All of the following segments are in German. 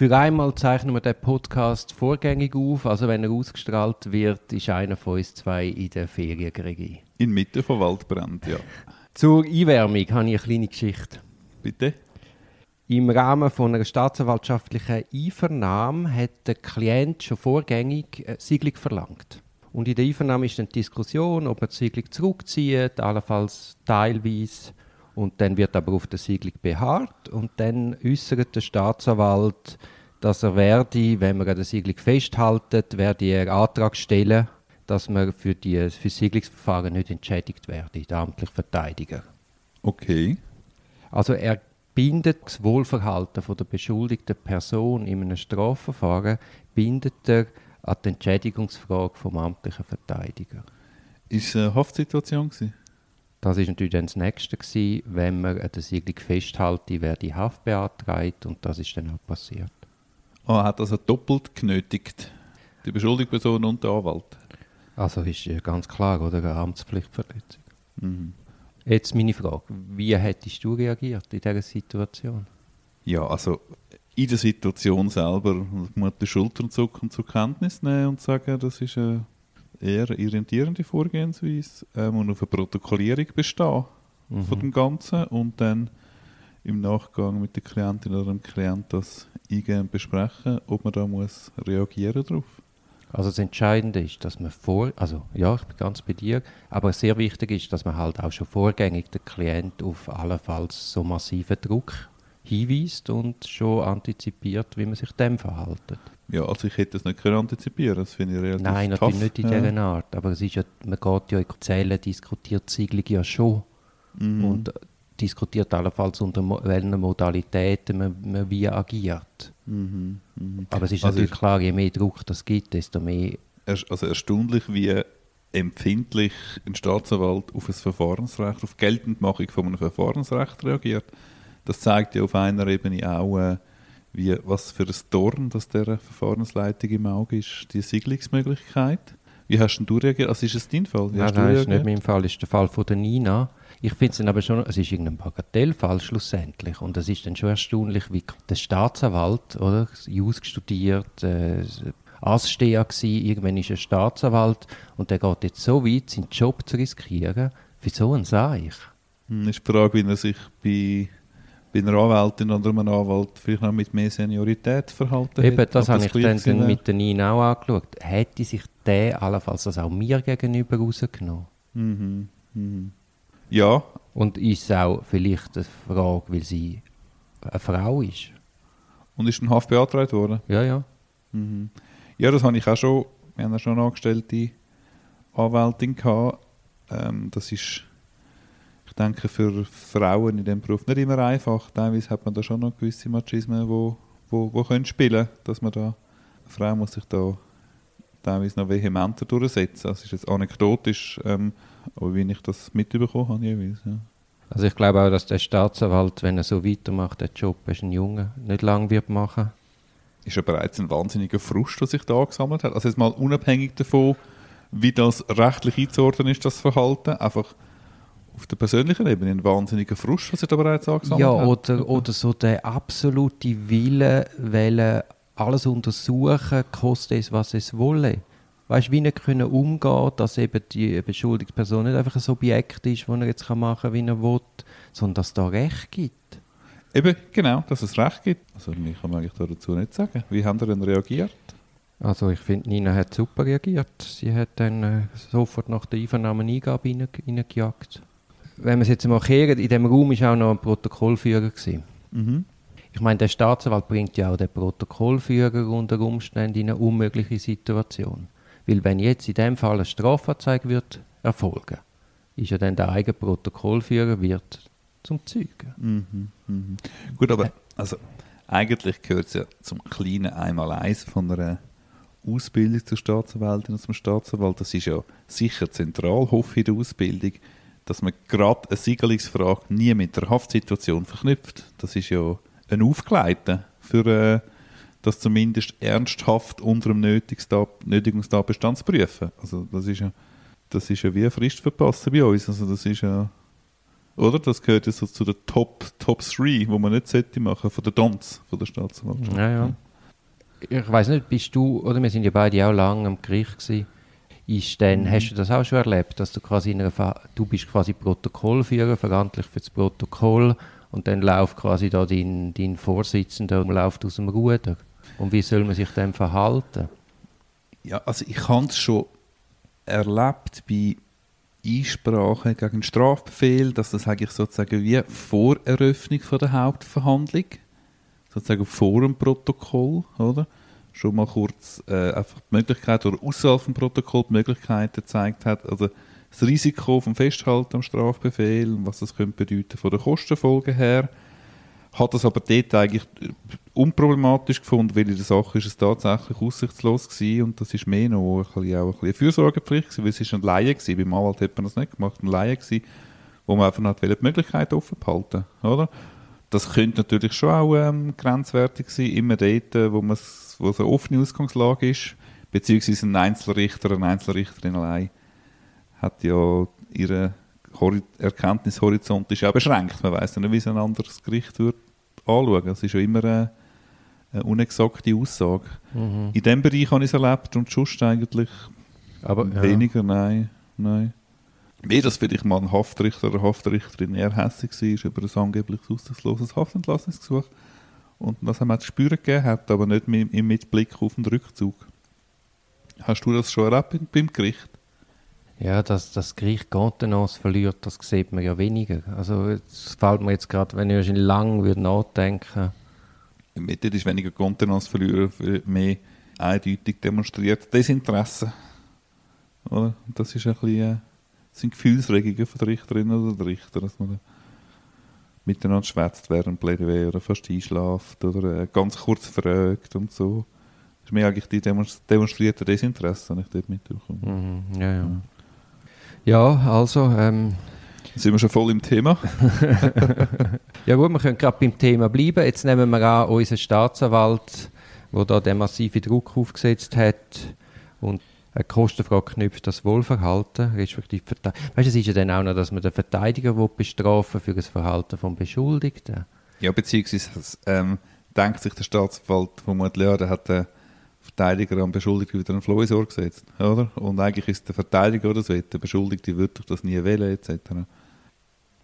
Für einmal zeichnen wir den Podcast vorgängig auf. Also wenn er ausgestrahlt wird, ist einer von uns zwei in der Ferienregie. Inmitten von Waldbrand, ja. Zur Einwärmung habe ich eine kleine Geschichte. Bitte? Im Rahmen von einer staatsanwaltschaftlichen Einvernahme hat der Klient schon vorgängig eine Siedlung verlangt. Und in der Einvernahme ist dann die Diskussion, ob man die Siedlung zurückzieht, allenfalls teilweise. Und dann wird aber auf der Siedlung beharrt. Und dann äußert der Staatsanwalt, dass er werde, wenn man an der Siedlung festhaltet, werde er Antrag stellen, dass man für, die, für das Siedlungsverfahren nicht entschädigt werde, der amtliche Verteidiger. Okay. Also er bindet das Wohlverhalten von der beschuldigten Person in einem Strafverfahren bindet er an die Entschädigungsfrage vom amtlichen Verteidiger. Ist es eine Haftsituation gewesen? Das ist natürlich dann das Nächste gewesen, wenn man an der Siedlung festhalte, wer die Haft beantragt und das ist dann auch passiert. Ah, hat also doppelt genötigt. Die beschuldigte Person und der Anwalt. Also ist ja ganz klar, oder? Eine Amtspflichtverletzung. Mhm. Jetzt meine Frage, wie hättest du reagiert in dieser Situation? Ja, also in der Situation selber muss man die Schultern zucken zur Kenntnis nehmen und sagen, das ist eine eher orientierende Vorgehensweise ähm, und auf eine Protokollierung bestehen Mhm. von dem Ganzen und dann im Nachgang mit der Klientin oder dem Klient das eingehend besprechen, ob man da muss reagieren drauf. Also das Entscheidende ist, dass man vor, also ja, ich bin ganz bei dir, aber sehr wichtig ist, dass man halt auch schon vorgängig den Klient auf allenfalls so massiven Druck hinweist und schon antizipiert, wie man sich dem verhaltet. Ja, also ich hätte das nicht können antizipieren, das finde ich relativ Nein, tough. natürlich nicht in ja. dieser Art, aber es ist ja, man geht ja in Zellen, diskutiert die Siedlung ja schon Mhm. und diskutiert allenfalls unter welchen Modalitäten man, man wie agiert. Mhm. Mhm. Aber es ist Also natürlich klar, je mehr Druck das gibt, desto mehr also erstaunlich, wie empfindlich ein Staatsanwalt auf ein Verfahrensrecht, auf Geltendmachung von einem Verfahrensrecht reagiert. Das zeigt ja auf einer Ebene auch, äh, wie, was für ein Dorn das der Verfahrensleitung im Auge ist, die Siedlungsmöglichkeit. Wie hast denn du reagiert? Also ist es dein Fall? Wie Nein, nein, ist nicht mein Fall, ist der Fall von der Nina. Ich finde es dann aber schon, es ist irgendein Bagatellfall schlussendlich. Und es ist dann schon erstaunlich, wie der Staatsanwalt, oder, Jus studiert, äh, Asssteher gsi, irgendwann ist er Staatsanwalt und der geht jetzt so weit, seinen Job zu riskieren, für so einen Seich. Hm, ist die Frage, wie er sich bei, bei einer Anwältin oder einem Anwalt vielleicht noch mit mehr Seniorität verhalten Eben, hat. das habe ich dann, gewesen dann mit der Nina auch angeschaut. Hätte sich der allenfalls das auch mir gegenüber rausgenommen? Mhm. Mhm. Ja, Und ist es auch vielleicht eine Frage, weil sie eine Frau ist? und ist ein Haft beantragt worden? Ja, ja. Mhm. Ja, das habe ich auch schon. Wir haben ja schon eine angestellte Anwältin gehabt. Ähm, das ist, ich denke, für Frauen in diesem Beruf nicht immer einfach. Teilweise hat man da schon noch gewisse Machismen, wo, wo, wo können spielen dass man da, eine Frau muss sich da teilweise noch vehementer durchsetzen. Das ist jetzt anekdotisch, ähm, aber wie ich das mitbekommen habe jeweils. Ja. Also ich glaube auch, dass der Staatsanwalt, wenn er so weitermacht, den Job als ein Junge nicht lang wird machen. ist ja bereits ein wahnsinniger Frust, der sich da angesammelt hat. Also jetzt mal unabhängig davon, wie das rechtlich einzuordnen ist, das Verhalten, einfach auf der persönlichen Ebene ein wahnsinniger Frust, was sich da bereits angesammelt Ja, hat. oder, oder so der absolute Wille, wollen alles untersuchen, koste es, was es wolle. Weißt du, wie nicht können umgehen, dass eben die beschuldigte Person nicht einfach ein Objekt ist, das er jetzt machen kann, wie er will, sondern dass es da Recht gibt. Eben, genau, dass es Recht gibt. Also mehr kann man eigentlich da dazu nicht sagen. Wie haben Sie denn reagiert? Also ich finde, Nina hat super reagiert. Sie hat dann äh, sofort nach der Einvernahme Eingabe rein- reingejagt. Wenn wir es jetzt mal kehren, in dem Raum war auch noch ein Protokollführer. Gewesen. Mhm. Ich meine, der Staatsanwalt bringt ja auch den Protokollführer unter Umständen in eine unmögliche Situation. Weil wenn jetzt in dem Fall eine Strafanzeige wird erfolgen, ist ja dann der eigene Protokollführer wird zum Zeugen. Mhm. Mhm. Gut, aber also, eigentlich gehört es ja zum kleinen Einmaleins von einer Ausbildung zur Staatsanwältin und zum Staatsanwalt. Das ist ja sicher zentral, hoffe ich, in der Ausbildung, dass man gerade eine Siegelungsfrage nie mit der Haftsituation verknüpft. Das ist ja ein Aufgleiten für äh, das zumindest ernsthaft unter dem Nötigungstat- Nötigungstatbestand zu prüfen. Also das ist ja, das ist ja wie eine Frist verpassen bei uns. Also das ist ja oder? Das gehört ja so zu den Top, Top 3, wo man nicht sollte machen, von der Dons, von der Staatsanwaltschaft. Ja, ja. ich weiß nicht, bist du, oder wir sind ja beide auch lange am Gericht gewesen, ist dann, mhm. hast du das auch schon erlebt, dass du quasi in einer, du bist quasi Protokollführer, verantwortlich für das Protokoll und dann läuft quasi da dein, dein Vorsitzender und läuft aus dem Ruder. Und wie soll man sich dann verhalten? Ja, also ich habe es schon erlebt bei Einsprachen gegen Strafbefehl, dass das eigentlich sozusagen wie vor Eröffnung von der Hauptverhandlung, sozusagen vor dem Protokoll, oder? Schon mal kurz äh, einfach die Möglichkeit oder außerhalb vom Protokoll die Möglichkeit gezeigt hat, also das Risiko vom Festhalten am Strafbefehl und was das könnte bedeuten von der Kostenfolge her. Hat das aber dort eigentlich unproblematisch gefunden, weil in der Sache ist es tatsächlich aussichtslos gewesen und das ist mehr noch ein bisschen, auch ein bisschen eine Fürsorgepflicht gewesen, weil es ist ein Laie gewesen. Beim Anwalt hat man das nicht gemacht, ein Laie gewesen, wo man einfach die Möglichkeit offen behalten, oder? Das könnte natürlich schon auch ähm, grenzwertig sein, immer dort, wo, wo es eine offene Ausgangslage ist, beziehungsweise ein Einzelrichter, eine Einzelrichterin allein hat ja ihre Erkenntnishorizont ist ja beschränkt. Man weiß ja nicht, wie es ein anderes Gericht wird anschauen. Das ist ja immer eine, eine unexakte Aussage. Mhm. In diesem Bereich habe ich es erlebt und sonst eigentlich Aber, ja. weniger, nein. nein. Wie das vielleicht mal ein Haftrichter oder Haftrichterin eher hässlich war über ein angeblich aussichtsloses Haftentlassungsgesuch und das haben wir zu spüren gegeben hat, aber nicht mit, mit Blick auf den Rückzug. Hast du das schon erlebt beim Gericht? Ja, dass das Gericht Kontenance verliert, das sieht man ja weniger. Also es fällt mir jetzt gerade, wenn ich lang würde nachdenken Im Mitte ist weniger Kontenance verlieren, mehr eindeutig demonstriert Desinteresse. Oder? Das ist ein bisschen, äh, sind Gefühlsregungen von der Richterin oder der Richter, dass man miteinander schwätzt während Plädoyer oder fast einschlaft oder äh, ganz kurz fragt und so. Das ist mir eigentlich die demonstrierte Desinteresse, die ich dort mitbekomme. Mhm, ja, ja. Ja, also. Ähm, sind wir schon voll im Thema? ja, gut, wir können gerade beim Thema bleiben. Jetzt nehmen wir an, unser Staatsanwalt, der da den massiven Druck aufgesetzt hat und eine Kostenfrage knüpft das Wohlverhalten, respektive Weißt du, es ist ja dann auch noch, dass man den Verteidiger bestrafen für das Verhalten des Beschuldigten. Ja, beziehungsweise ähm, denkt sich der Staatsanwalt vermutlich, ja, der hat eine Verteidiger am Beschuldigten wieder einen Floh ins Ohr gesetzt. Oder? Und eigentlich ist der Verteidiger oder so, der Beschuldigte wird doch das nie wählen, etc.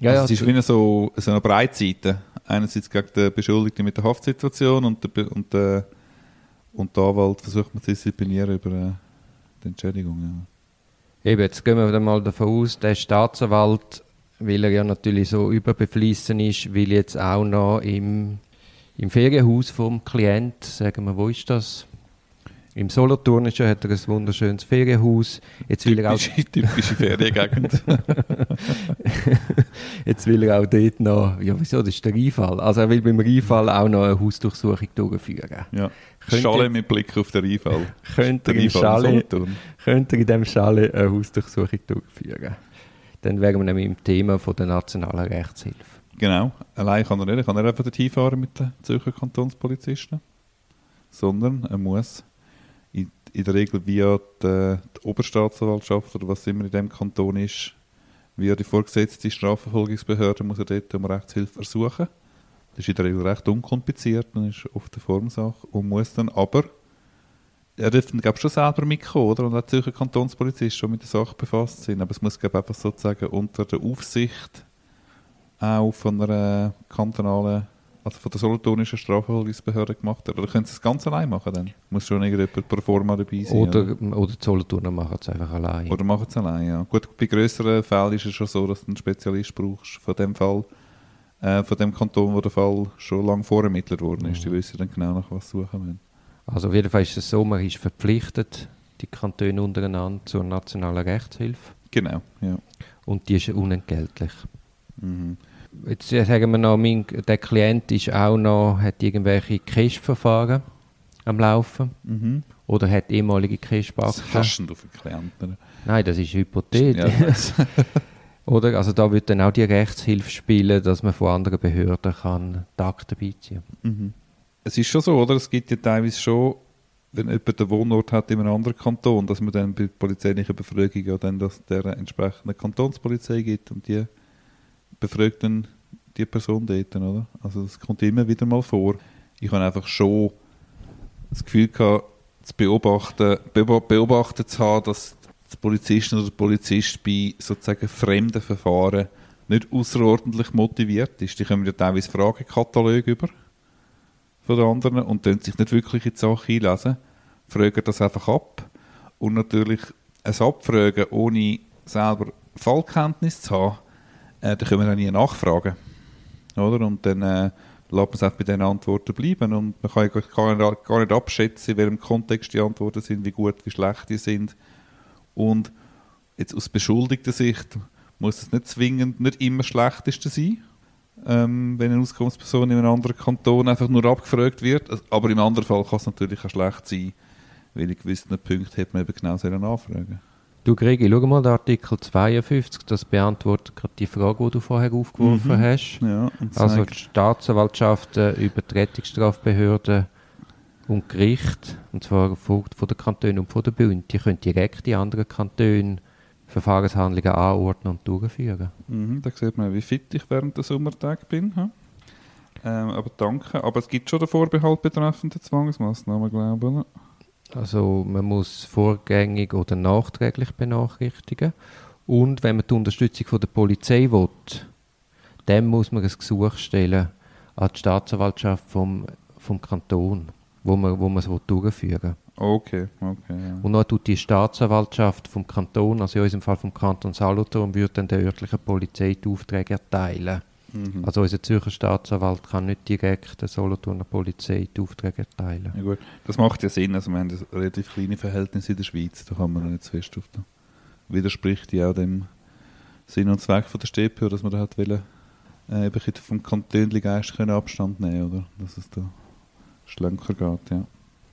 Ja, also ja, es ist wie eine so, so eine Breitseite. Einerseits gegen den Beschuldigten mit der Haftsituation und der, und der, und der Anwalt versucht man zu disziplinieren über äh, die Entschädigung. Ja. Eben, jetzt gehen wir mal davon aus, der Staatsanwalt, weil er ja natürlich so überbeflissen ist, will jetzt auch noch im, im Ferienhaus vom Klient, sagen wir, wo ist das? Im Solothurnischen hat er ein wunderschönes Ferienhaus. Jetzt will er auch typische Feriengegend. Jetzt will er auch dort noch, ja wieso, das ist der Rheinfall. Also er will beim Rheinfall auch noch eine Hausdurchsuchung durchführen. Ja. Schale mit Blick auf den Rheinfall. Könnte er, Schale, könnte er in diesem Schale eine Hausdurchsuchung durchführen. Dann wären wir nämlich im Thema von der nationalen Rechtshilfe. Genau. Allein kann er nicht. Kann er einfach dorthin fahren mit den Zürcher Kantonspolizisten. Sondern er muss in der Regel via die, die Oberstaatsanwaltschaft oder was immer in dem Kanton ist, via die vorgesetzte Strafverfolgungsbehörde muss er dort um Rechtshilfe ersuchen. Das ist in der Regel recht unkompliziert, dann ist oft eine Formsache und muss dann aber er dürfte glaube schon selber mitkommen, oder? Und auch die Zürcher Kantonspolizei schon mit der Sache befasst sind. Aber es muss glaube einfach sozusagen unter der Aufsicht auch von einer kantonalen also von der Solothurnischen Strafverfolgungsbehörde gemacht hat? Oder können sie es ganz allein machen dann? Muss schon irgendjemand pro forma dabei sein? Oder, oder? oder die Solothurner machen es einfach allein. Oder machen es allein, ja. Gut, bei größeren Fällen ist es schon so, dass du einen Spezialist brauchst von dem Fall, äh, von dem Kanton, wo der Fall schon lange vorermittelt worden ist. Mhm. Die wissen dann genau, nach was suchen müssen. Also auf jeden Fall ist es so, man ist verpflichtet, die Kantone untereinander zur nationalen Rechtshilfe. Genau, ja. Und die ist unentgeltlich. Mhm. Jetzt sagen wir noch, mein, der Klient ist auch noch, hat irgendwelche Cash-Verfahren am Laufen. Mhm. Oder hat ehemalige Cash-Banken. Was hast du für Klienten? Nein, das ist hypothetisch. Ja, oder? Also da wird dann auch die Rechtshilfe spielen, dass man von anderen Behörden kann die Akten beiziehen mhm. Es ist schon so, oder? Es gibt ja teilweise schon, wenn jemand den Wohnort hat in einem anderen Kanton, dass man dann bei polizeilichen Befragungen dann das der entsprechenden Kantonspolizei gibt und die befragt dann die Person dort, oder? Also das kommt immer wieder mal vor. Ich habe einfach schon das Gefühl gehabt, zu beobachten, beobachtet zu haben, dass die Polizistin oder der Polizist bei sozusagen fremden Verfahren nicht außerordentlich motiviert ist. Die kommen ja teilweise Fragekataloge über von den anderen und können sich nicht wirklich in die Sache einlesen, fragen das einfach ab und natürlich ein Abfragen ohne selber Fallkenntnis zu haben, äh, da können wir auch nie nachfragen. Oder? Und dann äh, lässt man es einfach bei diesen Antworten bleiben und man kann gar gar nicht abschätzen, in welchem Kontext die Antworten sind, wie gut, wie schlecht die sind. Und jetzt aus beschuldigter Sicht muss es nicht zwingend nicht immer das Schlechteste sein, ähm, wenn eine Auskunftsperson in einem anderen Kanton einfach nur abgefragt wird. Aber im anderen Fall kann es natürlich auch schlecht sein, weil in gewissen Punkten hätte man eben genau nachfragen Du Gregi, schau mal den Artikel 52, das beantwortet gerade die Frage, die du vorher aufgeworfen mhm. hast. Ja, also die Staatsanwaltschaften über die Rettungsstrafbehörden und Gericht, und zwar von, von den Kantonen und von der Bund, die können direkt in anderen Kantonen Verfahrenshandlungen anordnen und durchführen. Mhm, da sieht man, wie fit ich während der Sommertage bin. Ähm, aber danke. Aber es gibt schon den Vorbehalt betreffend der Zwangsmaßnahmen, glaube ich. Also man muss vorgängig oder nachträglich benachrichtigen. Und wenn man die Unterstützung von der Polizei will, dann muss man ein Gesuch stellen an die Staatsanwaltschaft vom, vom Kanton, wo man, wo man es durchführen will. Okay, okay. Ja. Und dann tut die Staatsanwaltschaft vom Kanton, also in unserem Fall vom Kanton Solothurn, würde dann der örtlichen Polizei die Aufträge erteilen. Mhm. Also unser Zürcher Staatsanwalt kann nicht direkt der Solothurner Polizei die Aufträge erteilen. Ja gut, das macht ja Sinn. Also wir haben relativ kleine Verhältnisse in der Schweiz, da kann man nicht zu fest auf da. Widerspricht ja auch dem Sinn und Zweck von der StPO, dass man da hat wollen, äh, eben vom Kantönli-Geist Abstand nehmen, oder? Dass es da schlanker geht, ja.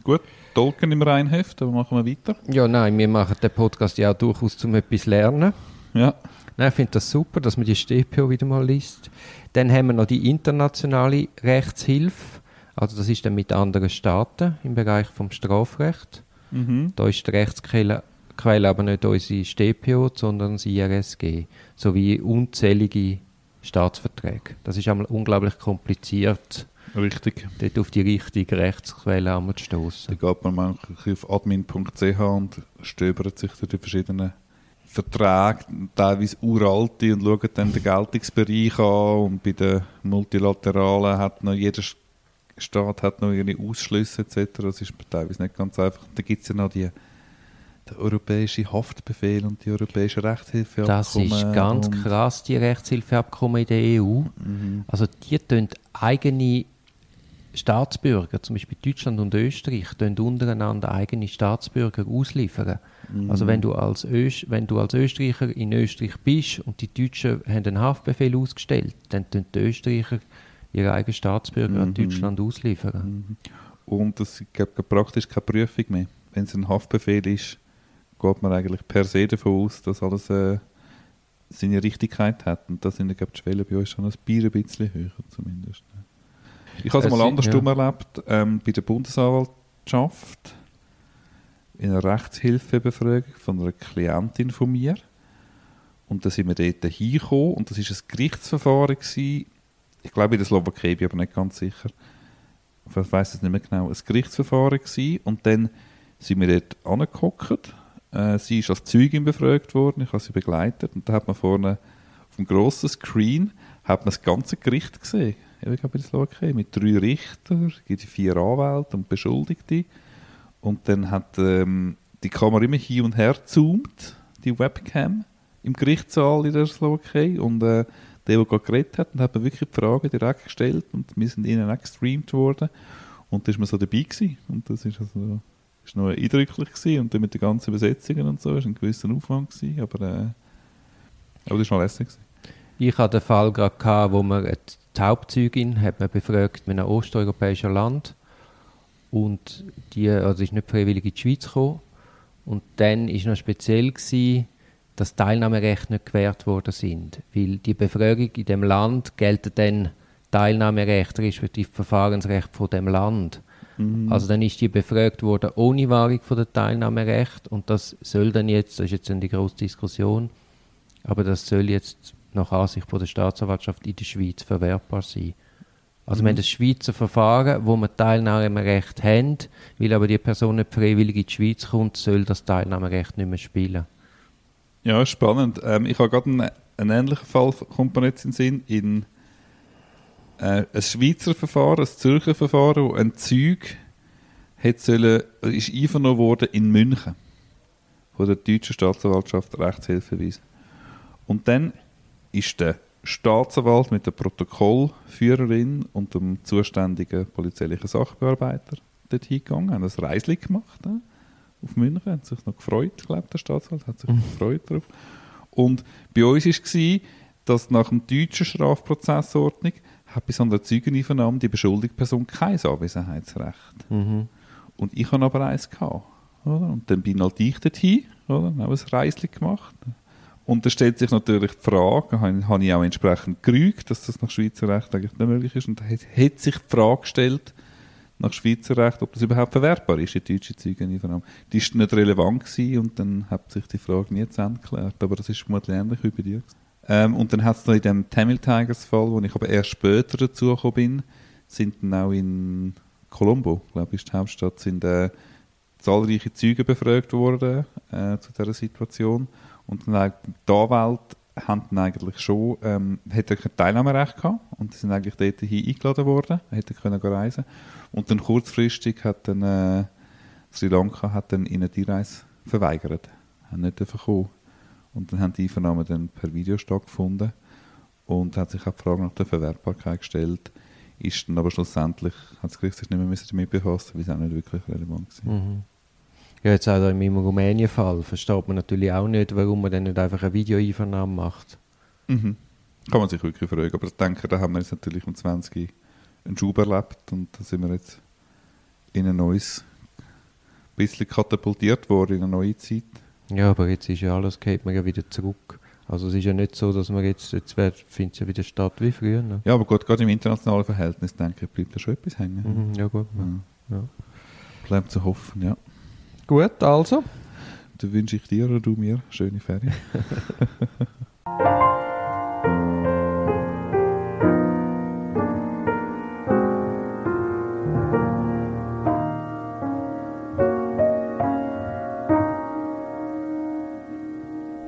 Gut, Tolkien im Reinheft, aber machen wir weiter. Ja, nein, wir machen den Podcast ja auch durchaus zum etwas lernen. Ja. Nein, ich finde das super, dass man die StPO wieder mal liest. Dann haben wir noch die internationale Rechtshilfe. Also das ist dann mit anderen Staaten im Bereich vom Strafrecht. Mhm. Da ist die Rechtsquelle aber nicht unsere StPO, sondern das IRSG. Sowie unzählige Staatsverträge. Das ist einmal unglaublich kompliziert Richtig. Dort auf die richtige Rechtsquelle einmal zu stoßen. Da geht man manchmal auf admin.ch und stöbert sich durch die verschiedenen Verträge, teilweise uralte, und schaut dann den Geltungsbereich an. Und bei den Multilateralen hat noch jeder Staat hat noch ihre Ausschlüsse etc. Das ist teilweise nicht ganz einfach. Da gibt es ja noch die der europäische Haftbefehl und die europäische Rechtshilfeabkommen. Das ist ganz krass, die Rechtshilfeabkommen in der EU. Mhm. Also die tun eigene Staatsbürger, zum Beispiel Deutschland und Österreich, untereinander eigene Staatsbürger ausliefern. Mhm. Also wenn du, als Öst, wenn du als Österreicher in Österreich bist und die Deutschen haben einen Haftbefehl ausgestellt, dann tun die Österreicher ihre eigenen Staatsbürger mhm. an Deutschland ausliefern. Mhm. Und es gibt praktisch keine Prüfung mehr. Wenn es ein Haftbefehl ist, geht man eigentlich per se davon aus, dass alles äh, seine Richtigkeit hat. Und da sind die Schwellen bei uns schon ein bisschen höher zumindest. Ich habe es mal andersrum ja. erlebt, ähm, bei der Bundesanwaltschaft in einer Rechtshilfebefragung von einer Klientin von mir. Und da sind wir dort hingekommen und das war ein Gerichtsverfahren. Gewesen. Ich glaube in der Slowakei, bin aber nicht ganz sicher. Ich weiß es nicht mehr genau. Ein Gerichtsverfahren gewesen. und dann sind wir dort angeguckt. Äh, sie ist als Zeugin befragt worden, ich habe sie begleitet und da hat man vorne auf dem grossen Screen hat man das ganze Gericht gesehen ich glaube in der Slowakei, mit drei Richtern, gibt vier Anwälte und Beschuldigte. Und dann hat ähm, die Kamera immer hin und her gezoomt, die Webcam, im Gerichtssaal in der Slowakei. Und äh, der, der gerade geredet hat, hat mir wirklich die Fragen direkt gestellt und wir sind ihnen auch gestreamt worden. Und da war man so dabei gewesen. Und das ist also noch eindrücklich gewesen. Und dann mit den ganzen Übersetzungen und so, war ein gewisser Aufwand gewesen, aber, äh, aber das war noch lässig gewesen. Ich hatte den Fall gerade, wo man die Hauptzeugin hat man befragt mit einem osteuropäischen Land und die also ist nicht freiwillig in die Schweiz gekommen und dann ist noch speziell gewesen, dass Teilnahmerechte nicht gewährt worden sind, weil die Befragung in dem Land gelten dann Teilnahmerecht respektive Verfahrensrecht von dem Land. Mhm. Also dann ist die befragt worden ohne Wahrung von der Teilnahmerecht und das soll dann jetzt, das ist jetzt eine große Diskussion, aber das soll jetzt nach Ansicht von der Staatsanwaltschaft in der Schweiz verwertbar sein. Also wir haben das Schweizer Verfahren, wo wir Teilnahmerecht haben, weil aber die Person nicht freiwillig in die Schweiz kommt, soll das Teilnahmerecht nicht mehr spielen. Ja, spannend. Ähm, ich habe gerade einen, einen ähnlichen Fall, kommt mir jetzt in den Sinn, in äh, ein Schweizer Verfahren, ein Zürcher Verfahren, wo ein Zeug hat sollen, ist einvernommen worden in München von der deutschen Staatsanwaltschaft Rechtshilfe. Und dann ist der Staatsanwalt mit der Protokollführerin und dem zuständigen polizeilichen Sachbearbeiter dort hingegangen, haben ein Reisli gemacht äh, auf München, hat sich noch gefreut, glaube der Staatsanwalt hat sich Mhm. gefreut darauf. Und bei uns war es, dass nach dem deutschen Strafprozessordnung hat bei so einer Zeugeneinvernahme die beschuldigte Person kein Anwesenheitsrecht. Mhm. Und ich hatte aber eins. Gehabt, oder? Und dann bin halt ich dorthin, oder? Und habe ein Reisli gemacht. Und da stellt sich natürlich die Frage, habe ich auch entsprechend gerügt, dass das nach Schweizer Recht eigentlich nicht möglich ist. Und da hat, sich die Frage gestellt, nach Schweizer Recht, ob das überhaupt verwertbar ist, die deutsche Zeugeneinvernahme. Die ist nicht relevant gewesen und dann hat sich die Frage nie zu Ende geklärt. Aber das ist vermutlich ähnlich wie bei dir. Ähm, und dann hat es noch in dem Tamil Tigers Fall, wo ich aber erst später dazu gekommen bin, sind dann auch in Colombo, glaube ich, ist die Hauptstadt, sind äh, zahlreiche Zeugen befragt worden äh, zu dieser Situation. Und dann die Anwälte haben dann eigentlich schon, ähm, hätten kein Teilnahmerecht gehabt und sind eigentlich dort eingeladen worden, hätten können reisen. Und dann kurzfristig hat dann äh, Sri Lanka hat dann ihnen die Reise verweigert, haben nicht dürfen kommen. Und dann haben die Einvernahmen dann per Video stattgefunden und hat sich auch die Frage nach der Verwertbarkeit gestellt. Ist dann aber schlussendlich, hat das Gericht sich nicht mehr damit befassen, weil es auch nicht wirklich relevant war. Mhm. Ja, jetzt auch meinem Rumänien-Fall versteht man natürlich auch nicht, warum man dann nicht einfach eine Videoeinvernahme macht. Mhm. Kann man sich wirklich fragen. Aber ich denke, da haben wir jetzt natürlich um 20 einen Schub erlebt und da sind wir jetzt in ein neues, bisschen katapultiert worden, in eine neue Zeit. Ja, aber jetzt ist ja alles, geht man ja wieder zurück. Also es ist ja nicht so, dass man jetzt, jetzt findet es ja wieder statt wie früher. Ne? Ja, aber gut, gerade im internationalen Verhältnis, denke ich, bleibt da schon etwas hängen. Mhm, ja gut. Ja. Ja. Bleibt zu hoffen, ja. Gut, also. Dann wünsche ich dir und du mir schöne Ferien.